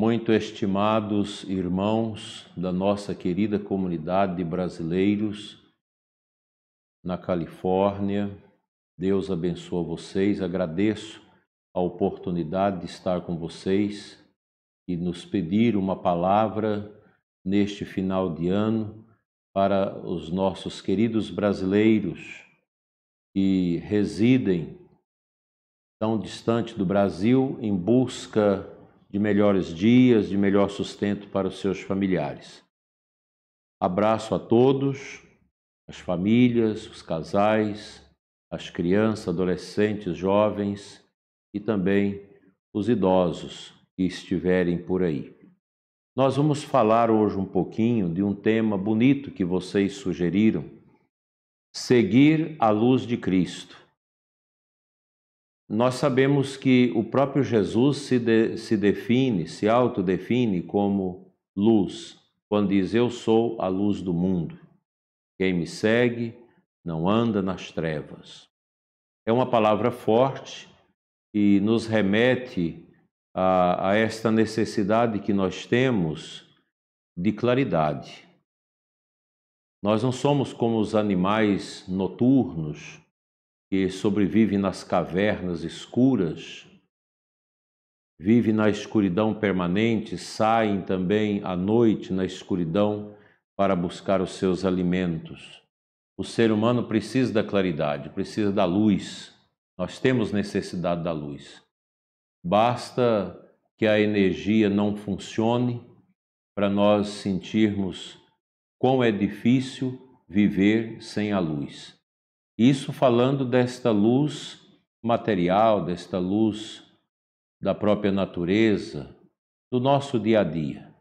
muito estimados irmãos da nossa querida comunidade de brasileiros na Califórnia. Deus abençoe vocês. Agradeço a oportunidade de estar com vocês e nos pedir uma palavra neste final de ano para os nossos queridos brasileiros que residem tão distante do Brasil em busca de melhores dias, de melhor sustento para os seus familiares. Abraço a todos, as famílias, os casais, as crianças, adolescentes, jovens e também os idosos que estiverem por aí. Nós vamos falar hoje um pouquinho de um tema bonito que vocês sugeriram: seguir a luz de Cristo. Nós sabemos que o próprio Jesus se, de, se define, se autodefine como luz, quando diz: Eu sou a luz do mundo. Quem me segue não anda nas trevas. É uma palavra forte e nos remete a, a esta necessidade que nós temos de claridade. Nós não somos como os animais noturnos que sobrevive nas cavernas escuras, vive na escuridão permanente, saem também à noite na escuridão para buscar os seus alimentos. O ser humano precisa da claridade, precisa da luz. Nós temos necessidade da luz. Basta que a energia não funcione para nós sentirmos quão é difícil viver sem a luz. Isso falando desta luz material, desta luz da própria natureza, do nosso dia a dia.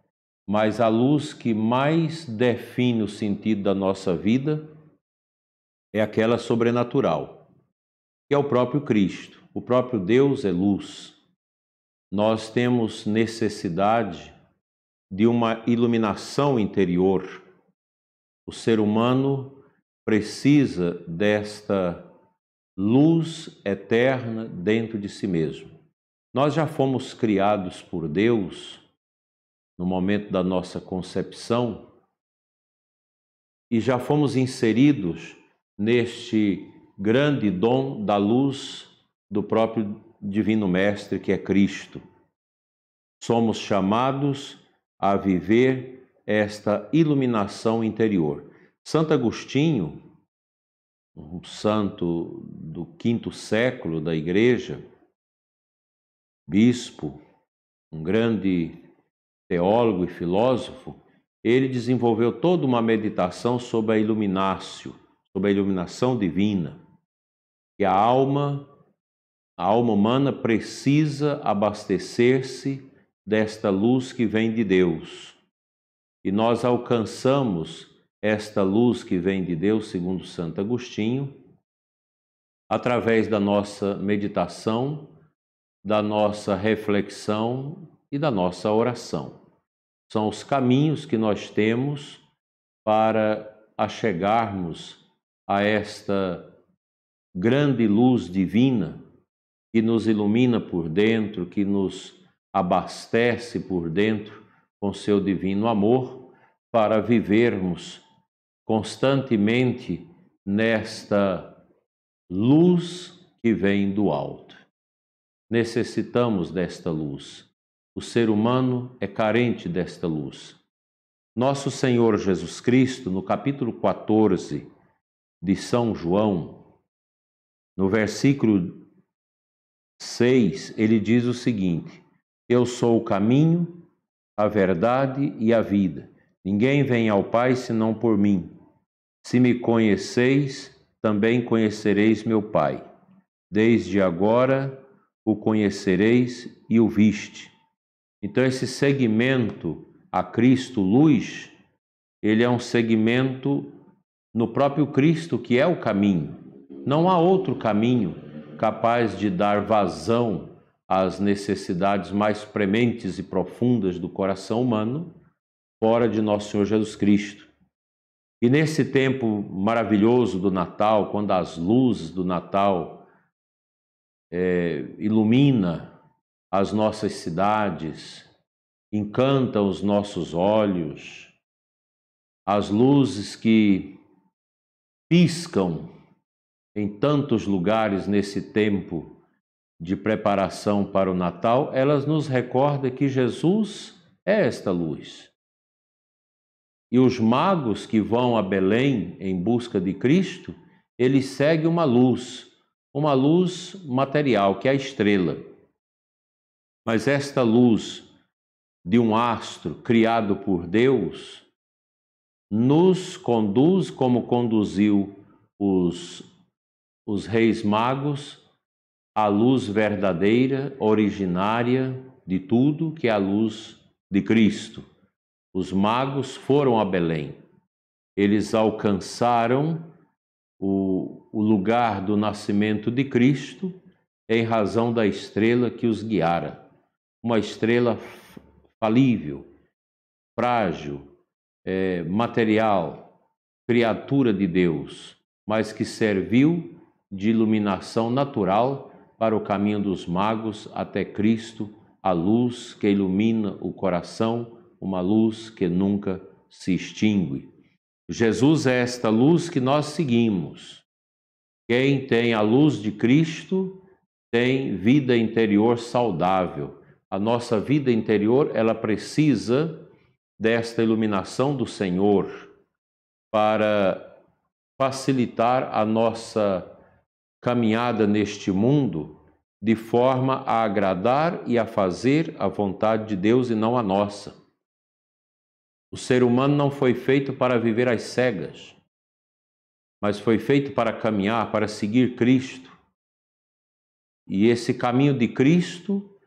Mas a luz que mais define o sentido da nossa vida é aquela sobrenatural, que é o próprio Cristo. O próprio Deus é luz. Nós temos necessidade de uma iluminação interior. O ser humano precisa desta luz eterna dentro de si mesmo. Nós já fomos criados por Deus no momento da nossa concepção e já fomos inseridos neste grande dom da luz do próprio Divino Mestre que é Cristo. Somos chamados a viver esta iluminação interior. Santo Agostinho, um santo do quinto século da Igreja, bispo, um grande teólogo e filósofo, ele desenvolveu toda uma meditação sobre a iluminácio, sobre a iluminação divina, que a alma, a alma humana precisa abastecer-se desta luz que vem de Deus. E nós alcançamos esta luz que vem de Deus, segundo Santo Agostinho, através da nossa meditação, da nossa reflexão e da nossa oração. São os caminhos que nós temos para achegarmos a esta grande luz divina que nos ilumina por dentro, que nos abastece por dentro com seu divino amor, para vivermos constantemente nesta luz que vem do alto. Necessitamos desta luz. O ser humano é carente desta luz. Nosso Senhor Jesus Cristo, no capítulo 14 de São João, no versículo 6, ele diz o seguinte: Eu sou o caminho, a verdade e a vida. Ninguém vem ao Pai senão por mim. Se me conheceis, também conhecereis meu Pai. Desde agora o conhecereis e o viste. Então, esse segmento a Cristo luz, ele é um segmento no próprio Cristo, que é o caminho. Não há outro caminho capaz de dar vazão às necessidades mais prementes e profundas do coração humano, fora de nosso Senhor Jesus Cristo. E nesse tempo maravilhoso do Natal, quando as luzes do Natal é, ilumina as nossas cidades, encantam os nossos olhos, as luzes que piscam em tantos lugares nesse tempo de preparação para o Natal, elas nos recordam que Jesus é esta luz. E os magos que vão a Belém em busca de Cristo, eles seguem uma luz, uma luz material, que é a estrela. Mas esta luz de um astro criado por Deus nos conduz como conduziu os, os reis magos à luz verdadeira, originária de tudo, que é a luz de Cristo. Os magos foram a Belém. Eles alcançaram o, o lugar do nascimento de Cristo em razão da estrela que os guiara. Uma estrela falível, frágil, é, material, criatura de Deus, mas que serviu de iluminação natural para o caminho dos magos até Cristo, a luz que ilumina o coração, uma luz que nunca se extingue. Jesus é esta luz que nós seguimos. Quem tem a luz de Cristo tem vida interior saudável. A nossa vida interior, ela precisa desta iluminação do Senhor para facilitar a nossa caminhada neste mundo de forma a agradar e a fazer a vontade de Deus e não a nossa. O ser humano não foi feito para viver às cegas, mas foi feito para caminhar, para seguir Cristo. E esse caminho de Cristo,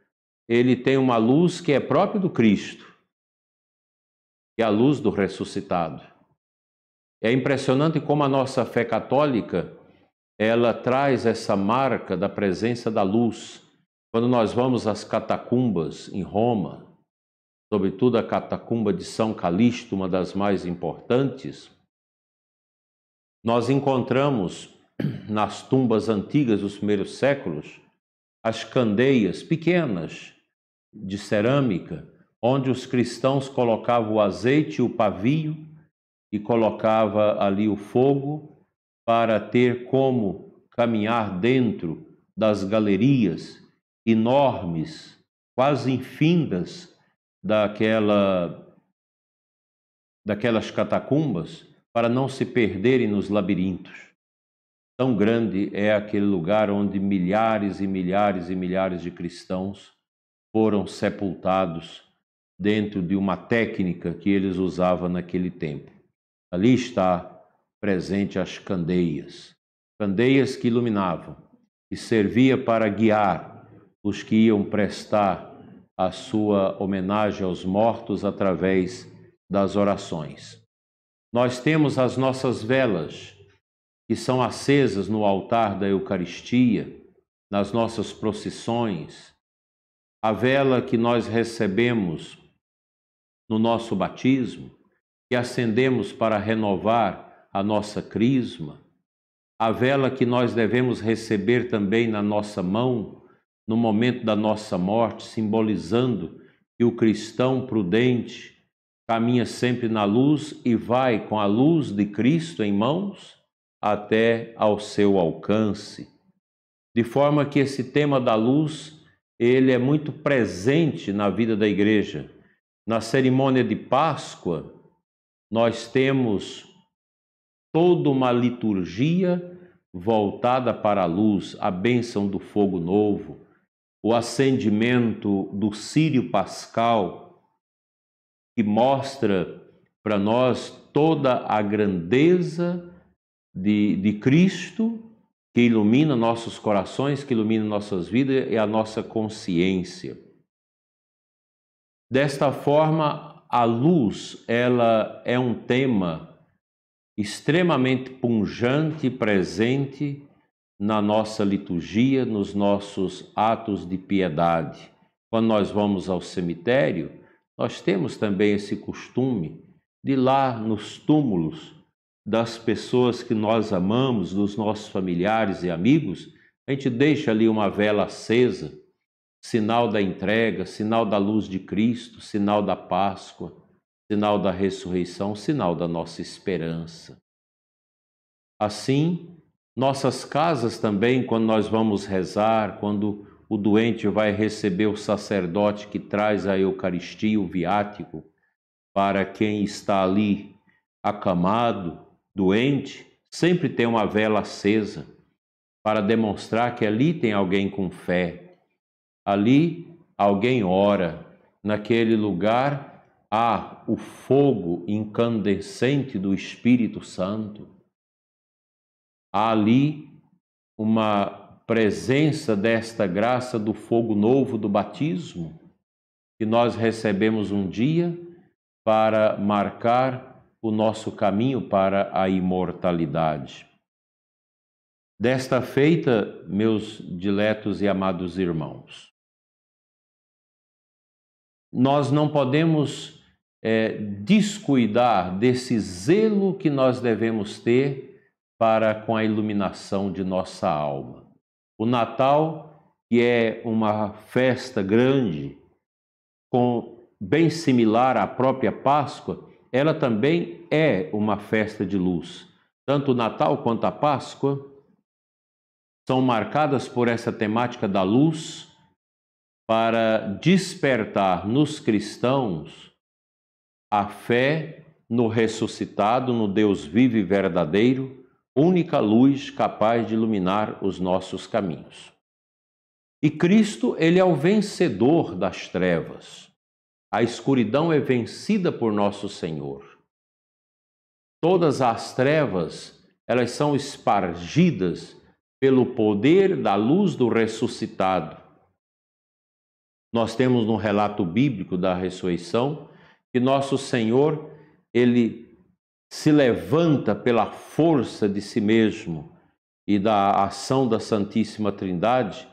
ele tem uma luz que é própria do Cristo, que é a luz do ressuscitado. É impressionante como a nossa fé católica ela traz essa marca da presença da luz. Quando nós vamos às catacumbas em Roma, sobretudo a catacumba de São Calixto, uma das mais importantes, nós encontramos nas tumbas antigas dos primeiros séculos as candeias pequenas de cerâmica, onde os cristãos colocavam o azeite e o pavio e colocava ali o fogo para ter como caminhar dentro das galerias enormes, quase infindas daquela daquelas catacumbas para não se perderem nos labirintos. Tão grande é aquele lugar onde milhares e milhares e milhares de cristãos foram sepultados dentro de uma técnica que eles usavam naquele tempo. Ali está presente as candeias, candeias que iluminavam e servia para guiar os que iam prestar a sua homenagem aos mortos através das orações. Nós temos as nossas velas, que são acesas no altar da Eucaristia, nas nossas procissões, a vela que nós recebemos no nosso batismo, que acendemos para renovar a nossa crisma, a vela que nós devemos receber também na nossa mão, no momento da nossa morte, simbolizando que o cristão prudente caminha sempre na luz e vai com a luz de Cristo em mãos até ao seu alcance. De forma que esse tema da luz, ele é muito presente na vida da igreja. Na cerimônia de Páscoa, nós temos toda uma liturgia voltada para a luz, a bênção do fogo novo, o acendimento do Sírio Pascal, que mostra para nós toda a grandeza de, de Cristo, que ilumina nossos corações, que ilumina nossas vidas e a nossa consciência. Desta forma, a luz, ela é um tema extremamente punjante presente na nossa liturgia, nos nossos atos de piedade. Quando nós vamos ao cemitério, nós temos também esse costume de lá nos túmulos das pessoas que nós amamos, dos nossos familiares e amigos, a gente deixa ali uma vela acesa sinal da entrega, sinal da luz de Cristo, sinal da Páscoa, sinal da ressurreição, sinal da nossa esperança. Assim, nossas casas também, quando nós vamos rezar, quando o doente vai receber o sacerdote que traz a Eucaristia, o viático, para quem está ali acamado, doente, sempre tem uma vela acesa para demonstrar que ali tem alguém com fé. Ali alguém ora. Naquele lugar há o fogo incandescente do Espírito Santo. Há ali uma presença desta graça do fogo novo do batismo que nós recebemos um dia para marcar o nosso caminho para a imortalidade. Desta feita, meus diletos e amados irmãos, nós não podemos é, descuidar desse zelo que nós devemos ter para com a iluminação de nossa alma. O Natal, que é uma festa grande, com bem similar à própria Páscoa, ela também é uma festa de luz. Tanto o Natal quanto a Páscoa são marcadas por essa temática da luz para despertar nos cristãos a fé no ressuscitado, no Deus vivo e verdadeiro, única luz capaz de iluminar os nossos caminhos. E Cristo, ele é o vencedor das trevas. A escuridão é vencida por nosso Senhor. Todas as trevas, elas são espargidas pelo poder da luz do ressuscitado. Nós temos no relato bíblico da ressurreição que nosso Senhor, ele se levanta pela força de si mesmo e da ação da Santíssima Trindade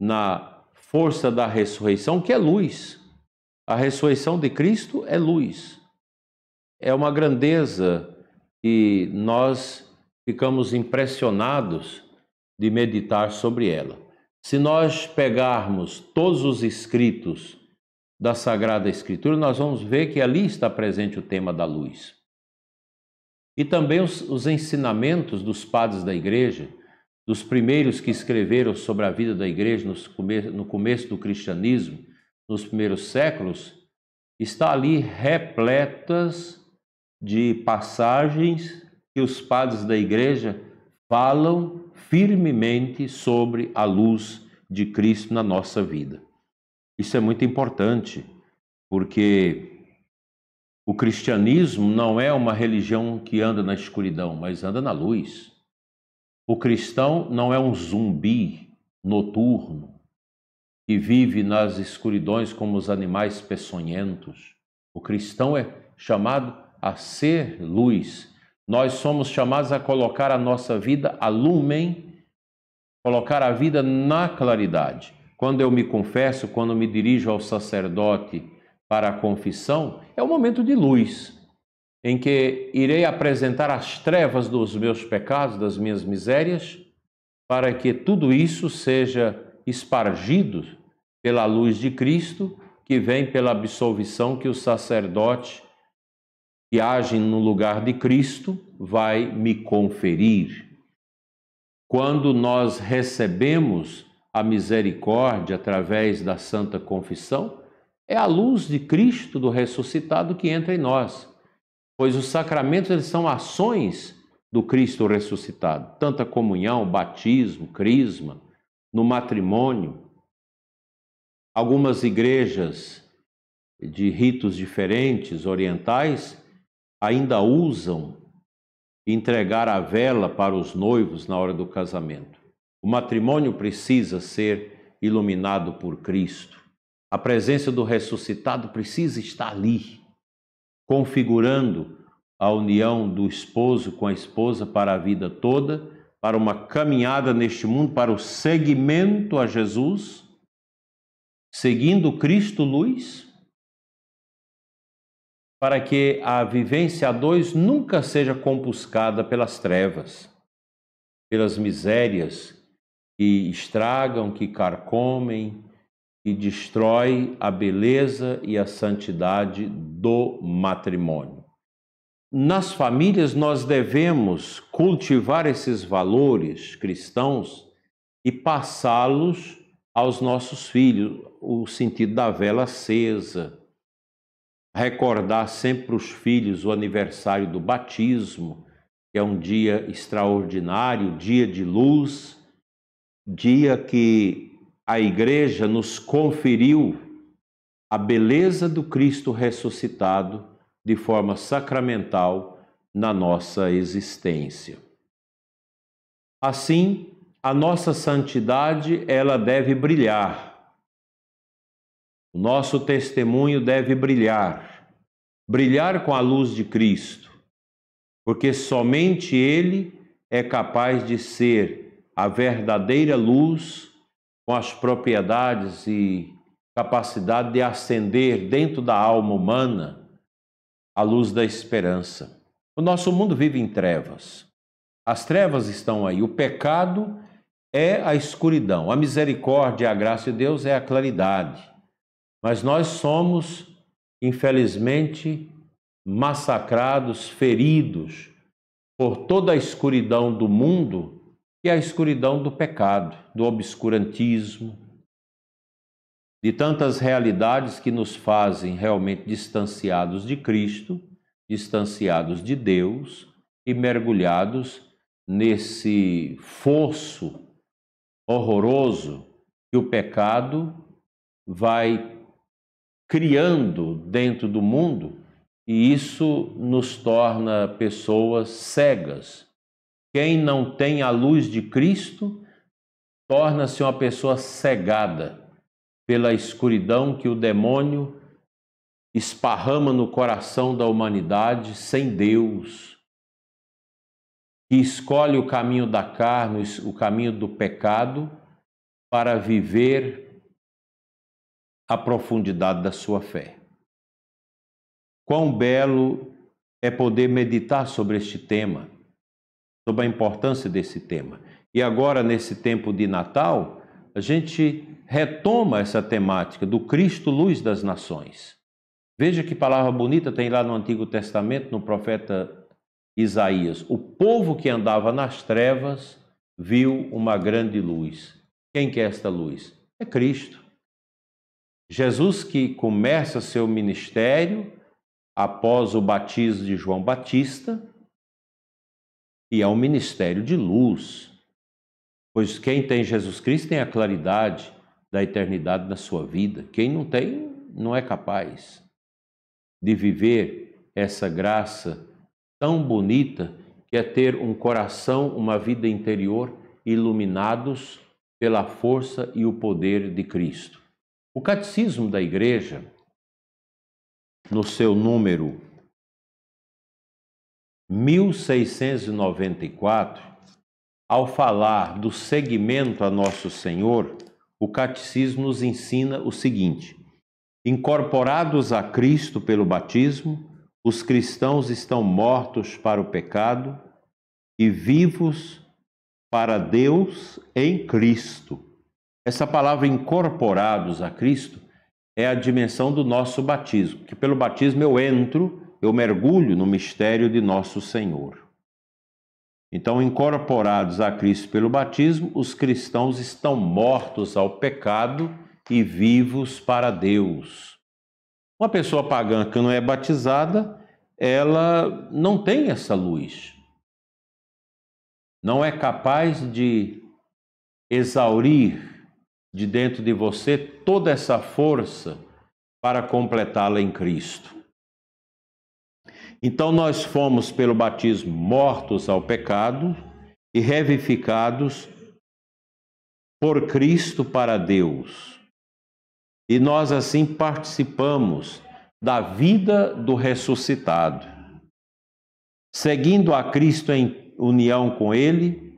na força da ressurreição, que é luz. A ressurreição de Cristo é luz. É uma grandeza e nós ficamos impressionados de meditar sobre ela. Se nós pegarmos todos os escritos da Sagrada Escritura, nós vamos ver que ali está presente o tema da luz. E também os, os ensinamentos dos padres da igreja, dos primeiros que escreveram sobre a vida da igreja no, começo do cristianismo, nos primeiros séculos, está ali repletas de passagens que os padres da igreja falam firmemente sobre a luz de Cristo na nossa vida. Isso é muito importante, porque o cristianismo não é uma religião que anda na escuridão, mas anda na luz. O cristão não é um zumbi noturno que vive nas escuridões como os animais peçonhentos. O cristão é chamado a ser luz nós somos chamados a colocar a nossa vida a lumen, colocar a vida na claridade. Quando eu me confesso, quando me dirijo ao sacerdote para a confissão, é o momento de luz, em que irei apresentar as trevas dos meus pecados, das minhas misérias, para que tudo isso seja espargido pela luz de Cristo, que vem pela absolvição que o sacerdote que age no lugar de Cristo vai me conferir. Quando nós recebemos a misericórdia através da Santa Confissão, é a luz de Cristo do ressuscitado que entra em nós, pois os sacramentos eles são ações do Cristo ressuscitado, tanta comunhão, batismo, crisma, no matrimônio. Algumas igrejas de ritos diferentes orientais ainda usam entregar a vela para os noivos na hora do casamento. O matrimônio precisa ser iluminado por Cristo. A presença do ressuscitado precisa estar ali, configurando a união do esposo com a esposa para a vida toda, para uma caminhada neste mundo, para o seguimento a Jesus, seguindo Cristo luz para que a vivência a dois nunca seja compuscada pelas trevas, pelas misérias que estragam, que carcomem, destrói a beleza e a santidade do matrimônio. Nas famílias, nós devemos cultivar esses valores cristãos e passá-los aos nossos filhos, o sentido da vela acesa, recordar sempre os filhos o aniversário do batismo, que é um dia extraordinário, dia de luz, dia que a igreja nos conferiu a beleza do Cristo ressuscitado de forma sacramental na nossa existência. Assim, a nossa santidade ela deve brilhar. O nosso testemunho deve brilhar, brilhar com a luz de Cristo, porque somente ele é capaz de ser a verdadeira luz com as propriedades e capacidade de acender dentro da alma humana a luz da esperança. O nosso mundo vive em trevas. As trevas estão aí. O pecado é a escuridão. A misericórdia e a graça de Deus é a claridade. Mas nós somos, infelizmente, massacrados, feridos por toda a escuridão do mundo e a escuridão do pecado, do obscurantismo, de tantas realidades que nos fazem realmente distanciados de Cristo, distanciados de Deus e mergulhados nesse fosso horroroso que o pecado vai criando dentro do mundo e isso nos torna pessoas cegas. Quem não tem a luz de Cristo torna-se uma pessoa cegada pela escuridão que o demônio esparrama no coração da humanidade sem Deus, que escolhe o caminho da carne, o caminho do pecado, para viver a profundidade da sua fé. Quão belo é poder meditar sobre este tema, sobre a importância desse tema. E agora, nesse tempo de Natal, a gente retoma essa temática do Cristo luz das nações. Veja que palavra bonita tem lá no Antigo Testamento, no profeta Isaías. O povo que andava nas trevas viu uma grande luz. Quem que é esta luz? É Cristo. Jesus que começa seu ministério após o batismo de João Batista, e é um ministério de luz, pois quem tem Jesus Cristo tem a claridade, da eternidade na sua vida. Quem não tem, não é capaz de viver essa graça tão bonita que é ter um coração, uma vida interior iluminados pela força e o poder de Cristo. O Catecismo da Igreja, no seu número 1694, ao falar do seguimento a Nosso Senhor, o catecismo nos ensina o seguinte: incorporados a Cristo pelo batismo, os cristãos estão mortos para o pecado e vivos para Deus em Cristo. Essa palavra incorporados a Cristo é a dimensão do nosso batismo, que pelo batismo eu entro, eu mergulho no mistério de nosso Senhor. Então, incorporados a Cristo pelo batismo, os cristãos estão mortos ao pecado e vivos para Deus. Uma pessoa pagã que não é batizada, ela não tem essa luz. Não é capaz de exaurir de dentro de você toda essa força para completá-la em Cristo. Então nós fomos pelo batismo mortos ao pecado e revivificados por Cristo para Deus. E nós assim participamos da vida do ressuscitado. Seguindo a Cristo em união com Ele,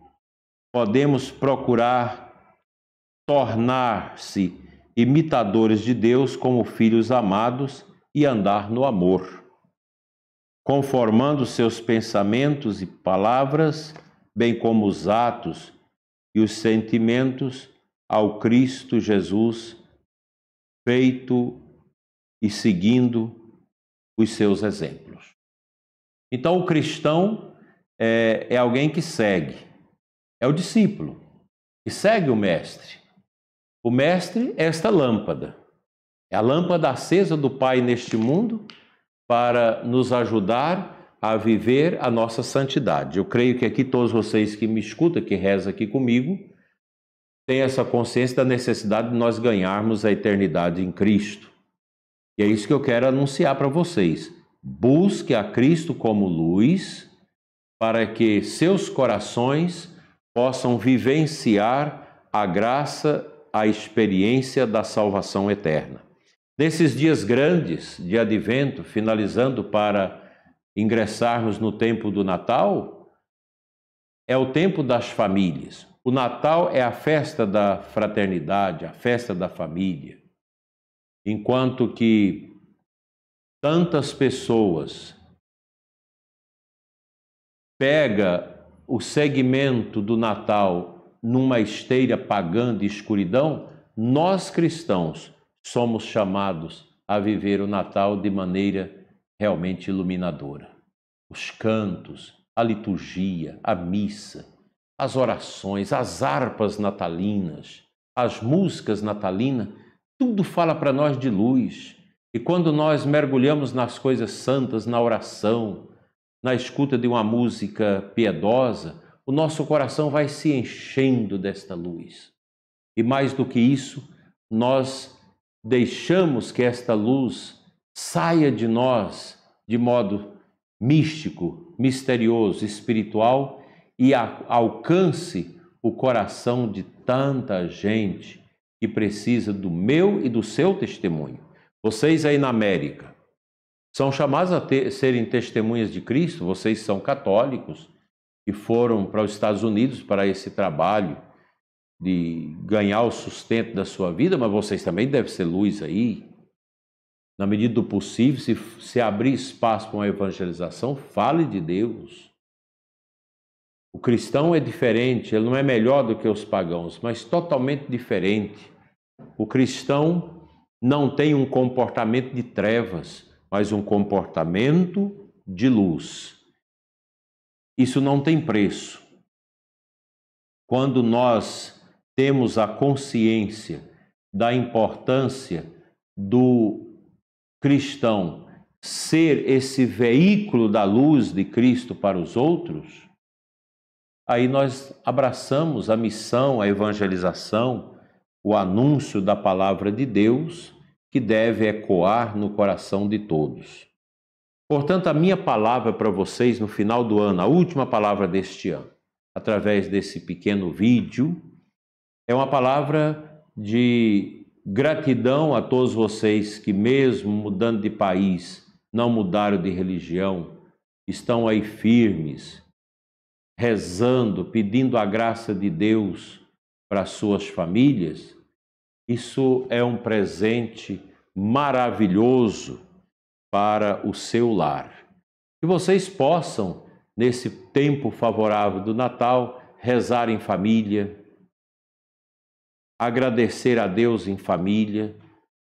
podemos procurar tornar-se imitadores de Deus como filhos amados e andar no amor conformando seus pensamentos e palavras, bem como os atos e os sentimentos ao Cristo Jesus feito e seguindo os seus exemplos. Então, o cristão é, é alguém que segue, é o discípulo, que segue o mestre. O mestre é esta lâmpada, é a lâmpada acesa do Pai neste mundo para nos ajudar a viver a nossa santidade. Eu creio que aqui todos vocês que me escutam, que rezam aqui comigo, têm essa consciência da necessidade de nós ganharmos a eternidade em Cristo. E é isso que eu quero anunciar para vocês. Busque a Cristo como luz, para que seus corações possam vivenciar a graça, a experiência da salvação eterna. Nesses dias grandes de advento, finalizando para ingressarmos no tempo do Natal, é o tempo das famílias. O Natal é a festa da fraternidade, a festa da família. Enquanto que tantas pessoas pega o segmento do Natal numa esteira pagã de escuridão, nós cristãos somos chamados a viver o Natal de maneira realmente iluminadora. Os cantos, a liturgia, a missa, as orações, as harpas natalinas, as músicas natalinas, tudo fala para nós de luz. E quando nós mergulhamos nas coisas santas, na oração, na escuta de uma música piedosa, o nosso coração vai se enchendo desta luz. E mais do que isso, nós deixamos que esta luz saia de nós de modo místico, misterioso, espiritual e alcance o coração de tanta gente que precisa do meu e do seu testemunho. Vocês aí na América são chamados a ter, serem testemunhas de Cristo, vocês são católicos e foram para os Estados Unidos para esse trabalho de ganhar o sustento da sua vida, mas vocês também devem ser luz aí. Na medida do possível, se, se abrir espaço para uma evangelização, fale de Deus. O cristão é diferente, ele não é melhor do que os pagãos, mas totalmente diferente. O cristão não tem um comportamento de trevas, mas um comportamento de luz. Isso não tem preço. Quando nós temos a consciência da importância do cristão ser esse veículo da luz de Cristo para os outros, aí nós abraçamos a missão, a evangelização, o anúncio da palavra de Deus que deve ecoar no coração de todos. Portanto, a minha palavra para vocês no final do ano, a última palavra deste ano, através desse pequeno vídeo, é uma palavra de gratidão a todos vocês que, mesmo mudando de país, não mudaram de religião, estão aí firmes, rezando, pedindo a graça de Deus para suas famílias. Isso é um presente maravilhoso para o seu lar. Que vocês possam, nesse tempo favorável do Natal, rezar em família, agradecer a Deus em família.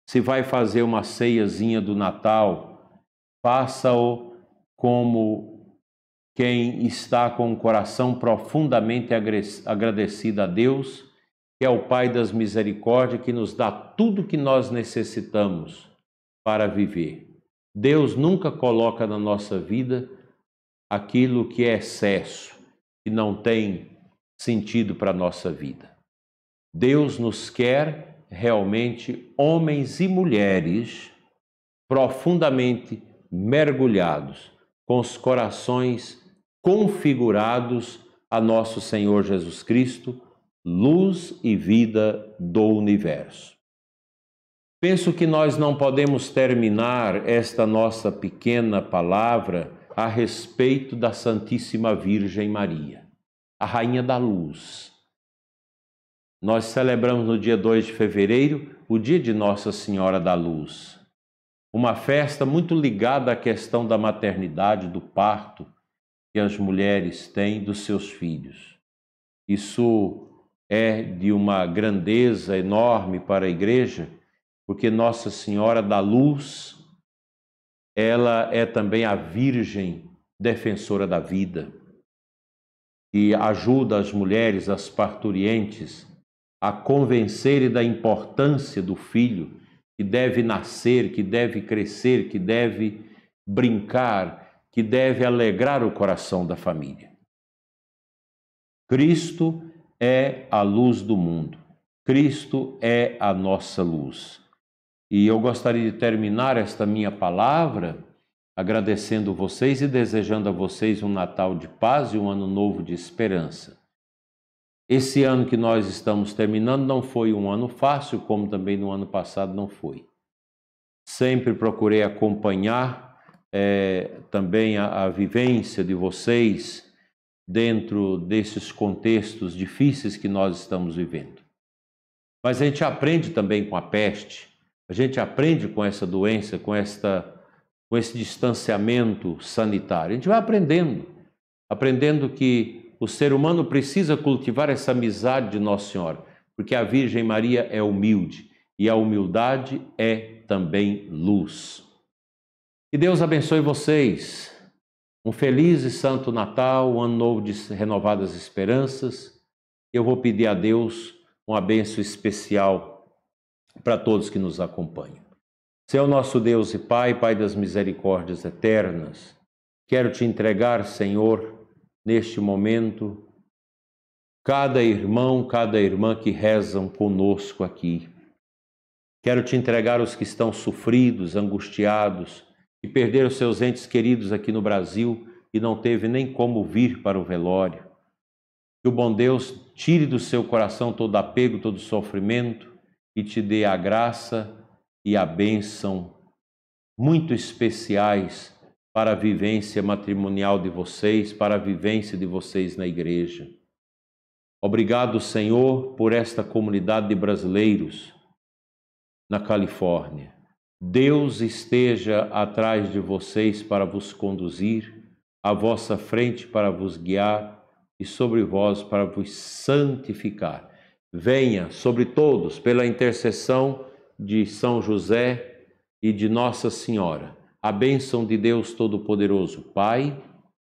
Se vai fazer uma ceiazinha do Natal, faça-o como quem está com o coração profundamente agradecido a Deus, que é o Pai das misericórdias, que nos dá tudo que nós necessitamos para viver. Deus nunca coloca na nossa vida aquilo que é excesso, que não tem sentido para a nossa vida. Deus nos quer realmente homens e mulheres profundamente mergulhados, com os corações configurados a nosso Senhor Jesus Cristo, luz e vida do universo. Penso que nós não podemos terminar esta nossa pequena palavra a respeito da Santíssima Virgem Maria, a Rainha da Luz nós celebramos no dia 2 de fevereiro o dia de Nossa Senhora da Luz. Uma festa muito ligada à questão da maternidade, do parto que as mulheres têm dos seus filhos. Isso é de uma grandeza enorme para a igreja porque Nossa Senhora da Luz, ela é também a Virgem defensora da vida e ajuda as mulheres, as parturientes, a convencerem da importância do filho que deve nascer, que deve crescer, que deve brincar, que deve alegrar o coração da família. Cristo é a luz do mundo. Cristo é a nossa luz. E eu gostaria de terminar esta minha palavra agradecendo vocês e desejando a vocês um Natal de paz e um ano novo de esperança. Esse ano que nós estamos terminando não foi um ano fácil, como também no ano passado não foi. Sempre procurei acompanhar é, também a, a vivência de vocês dentro desses contextos difíceis que nós estamos vivendo. Mas a gente aprende também com a peste, a gente aprende com essa doença, com esta com esse distanciamento sanitário. A gente vai aprendendo, aprendendo que o ser humano precisa cultivar essa amizade de Nossa Senhora, porque a Virgem Maria é humilde e a humildade é também luz. Que Deus abençoe vocês. Um feliz e santo Natal, um ano novo de renovadas esperanças. Eu vou pedir a Deus uma bênção especial para todos que nos acompanham. Seu nosso Deus e Pai, Pai das misericórdias eternas, quero te entregar, Senhor, neste momento, cada irmão, cada irmã que rezam conosco aqui. Quero te entregar os que estão sofridos, angustiados, e perderam seus entes queridos aqui no Brasil e não teve nem como vir para o velório. Que o bom Deus tire do seu coração todo apego, todo sofrimento e te dê a graça e a bênção muito especiais para a vivência matrimonial de vocês, para a vivência de vocês na igreja. Obrigado, Senhor, por esta comunidade de brasileiros na Califórnia. Deus esteja atrás de vocês para vos conduzir, à vossa frente para vos guiar e sobre vós para vos santificar. Venha sobre todos pela intercessão de São José e de Nossa Senhora. A bênção de Deus Todo-Poderoso, Pai,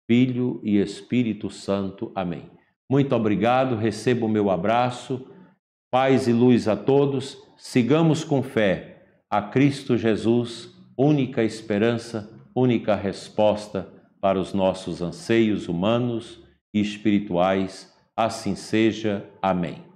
Filho e Espírito Santo. Amém. Muito obrigado, recebo o meu abraço. Paz e luz a todos. Sigamos com fé a Cristo Jesus, única esperança, única resposta para os nossos anseios humanos e espirituais. Assim seja. Amém.